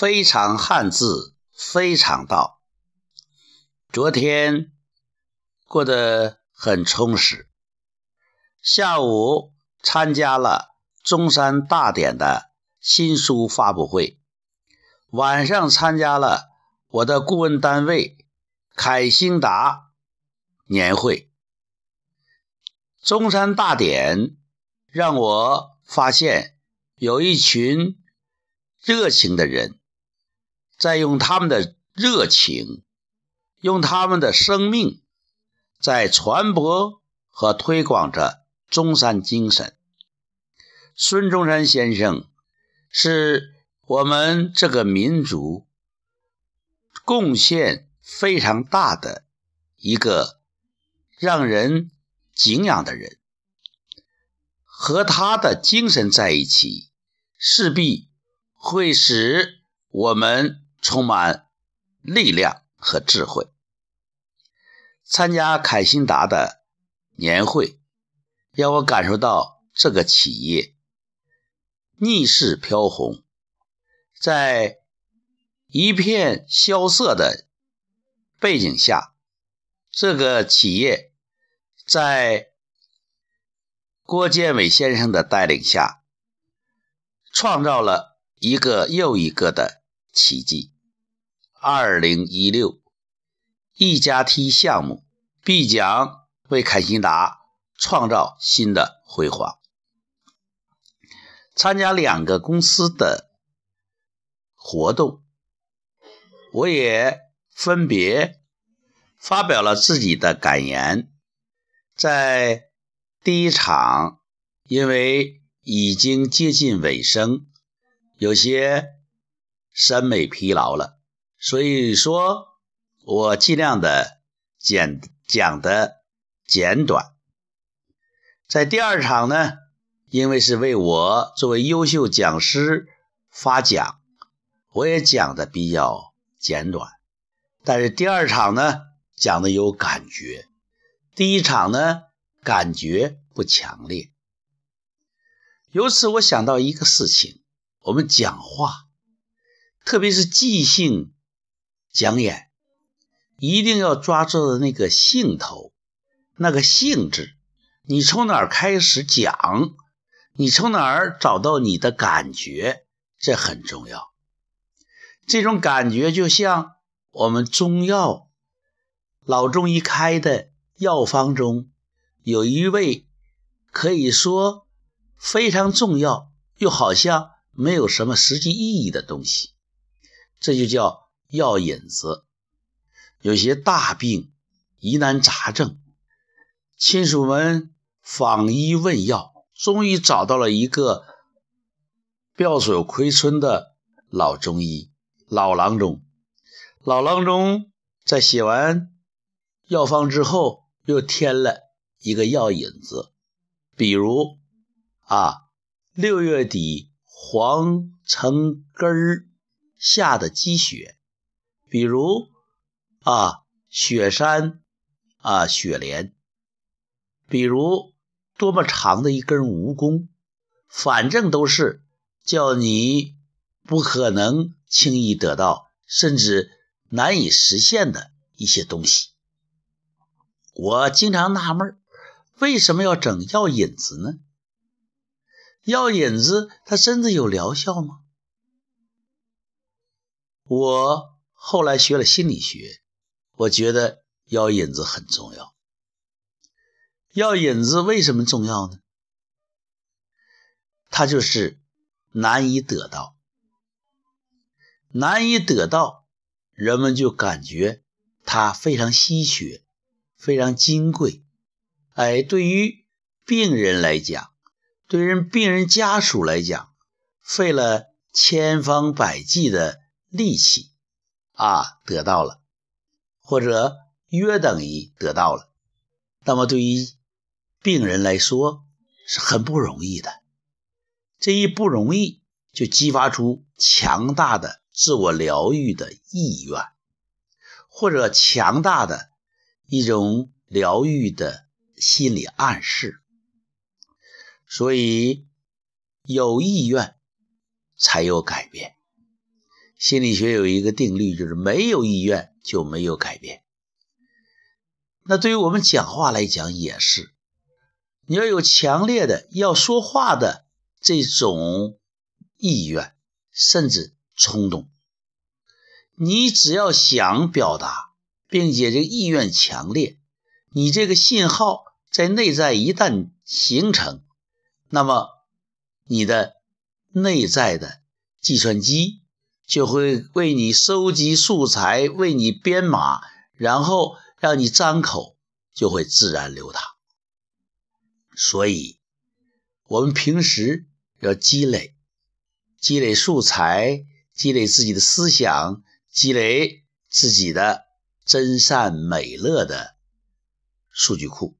非常汉字，非常道。昨天过得很充实，下午参加了中山大典的新书发布会，晚上参加了我的顾问单位凯兴达年会。中山大典让我发现有一群。热情的人，在用他们的热情，用他们的生命，在传播和推广着中山精神。孙中山先生是我们这个民族贡献非常大的一个让人敬仰的人，和他的精神在一起，势必。会使我们充满力量和智慧。参加凯欣达的年会，让我感受到这个企业逆势飘红，在一片萧瑟的背景下，这个企业在郭建伟先生的带领下，创造了。一个又一个的奇迹。二零一六一加 T 项目必将为凯欣达创造新的辉煌。参加两个公司的活动，我也分别发表了自己的感言。在第一场，因为已经接近尾声。有些审美疲劳了，所以说我尽量的简讲的简短。在第二场呢，因为是为我作为优秀讲师发奖，我也讲的比较简短。但是第二场呢，讲的有感觉，第一场呢，感觉不强烈。由此我想到一个事情。我们讲话，特别是即兴讲演，一定要抓住的那个兴头，那个兴致。你从哪儿开始讲？你从哪儿找到你的感觉？这很重要。这种感觉就像我们中药老中医开的药方中，有一味可以说非常重要，又好像。没有什么实际意义的东西，这就叫药引子。有些大病、疑难杂症，亲属们访医问药，终于找到了一个妙手回春的老中医、老郎中。老郎中在写完药方之后，又添了一个药引子，比如啊，六月底。黄橙根儿下的积雪，比如啊雪山啊雪莲，比如多么长的一根蜈蚣，反正都是叫你不可能轻易得到，甚至难以实现的一些东西。我经常纳闷为什么要整药引子呢？药引子它真的有疗效吗？我后来学了心理学，我觉得药引子很重要。药引子为什么重要呢？它就是难以得到，难以得到，人们就感觉它非常稀缺，非常金贵。哎，对于病人来讲。对人病人家属来讲，费了千方百计的力气啊，得到了，或者约等于得到了。那么对于病人来说是很不容易的。这一不容易，就激发出强大的自我疗愈的意愿，或者强大的一种疗愈的心理暗示。所以，有意愿才有改变。心理学有一个定律，就是没有意愿就没有改变。那对于我们讲话来讲也是，你要有强烈的要说话的这种意愿，甚至冲动。你只要想表达，并且这个意愿强烈，你这个信号在内在一旦形成，那么你的内在的计算机就会为你收集素材，为你编码，然后。让你张口就会自然流淌，所以，我们平时要积累、积累素材，积累自己的思想，积累自己的真善美乐的数据库，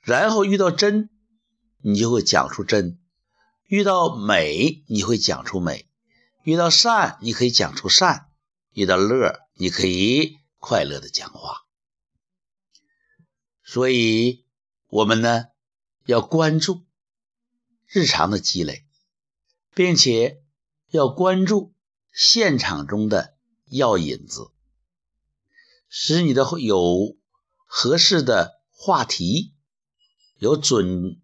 然后遇到真，你就会讲出真；遇到美，你会讲出美；遇到善，你可以讲出善；遇到乐，你可以快乐的讲话。所以，我们呢要关注日常的积累，并且要关注现场中的药引子，使你的有合适的话题，有准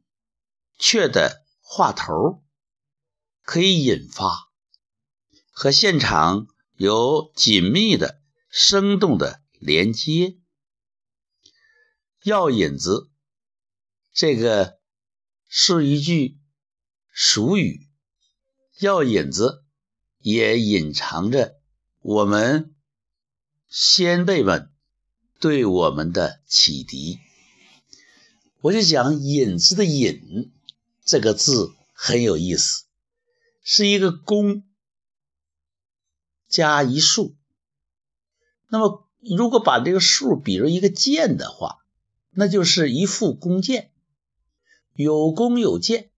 确的话头，可以引发和现场有紧密的、生动的连接。药引子，这个是一句俗语。药引子也隐藏着我们先辈们对我们的启迪。我就讲“引子”的“引”这个字很有意思，是一个弓加一竖。那么，如果把这个竖比作一个箭的话，那就是一副弓箭，有弓有箭，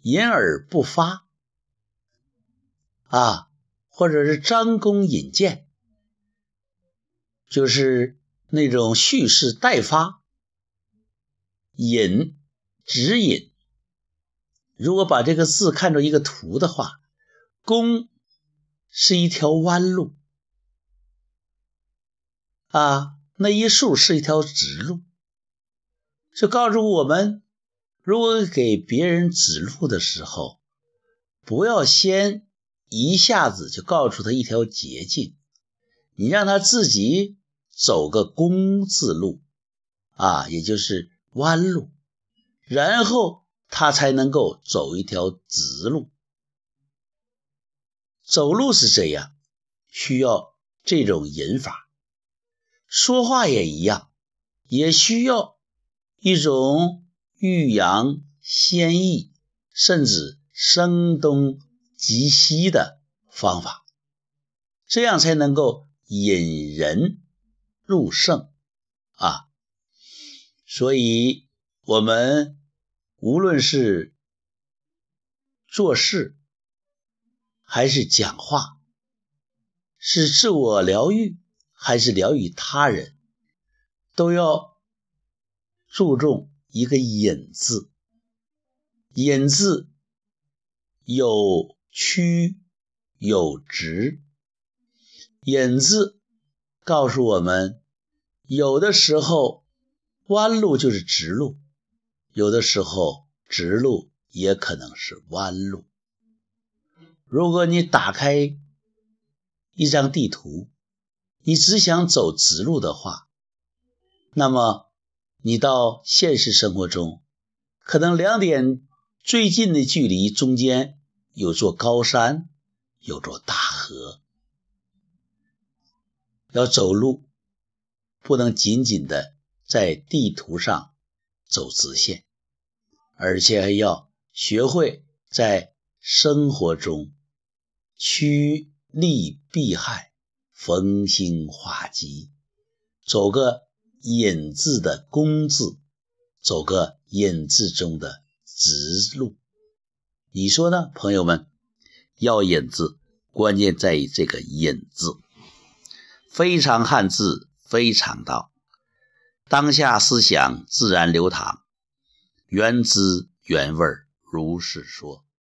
引而不发啊，或者是张弓引箭，就是那种蓄势待发，引指引。如果把这个字看作一个图的话，弓是一条弯路啊，那一竖是一条直路。就告诉我们，如果给别人指路的时候，不要先一下子就告诉他一条捷径，你让他自己走个工字路，啊，也就是弯路，然后他才能够走一条直路。走路是这样，需要这种引法；说话也一样，也需要。一种欲扬先抑，甚至声东击西的方法，这样才能够引人入胜啊！所以，我们无论是做事还是讲话，是自我疗愈还是疗愈他人，都要。注重一个“引”字，“引”字有曲有直，“引”字告诉我们，有的时候弯路就是直路，有的时候直路也可能是弯路。如果你打开一张地图，你只想走直路的话，那么。你到现实生活中，可能两点最近的距离中间有座高山，有座大河。要走路，不能仅仅的在地图上走直线，而且还要学会在生活中趋利避害、逢凶化吉，走个。引字的工字，走个引字中的直路，你说呢，朋友们？要引字，关键在于这个引字，非常汉字，非常道，当下思想自然流淌，原汁原味如是说。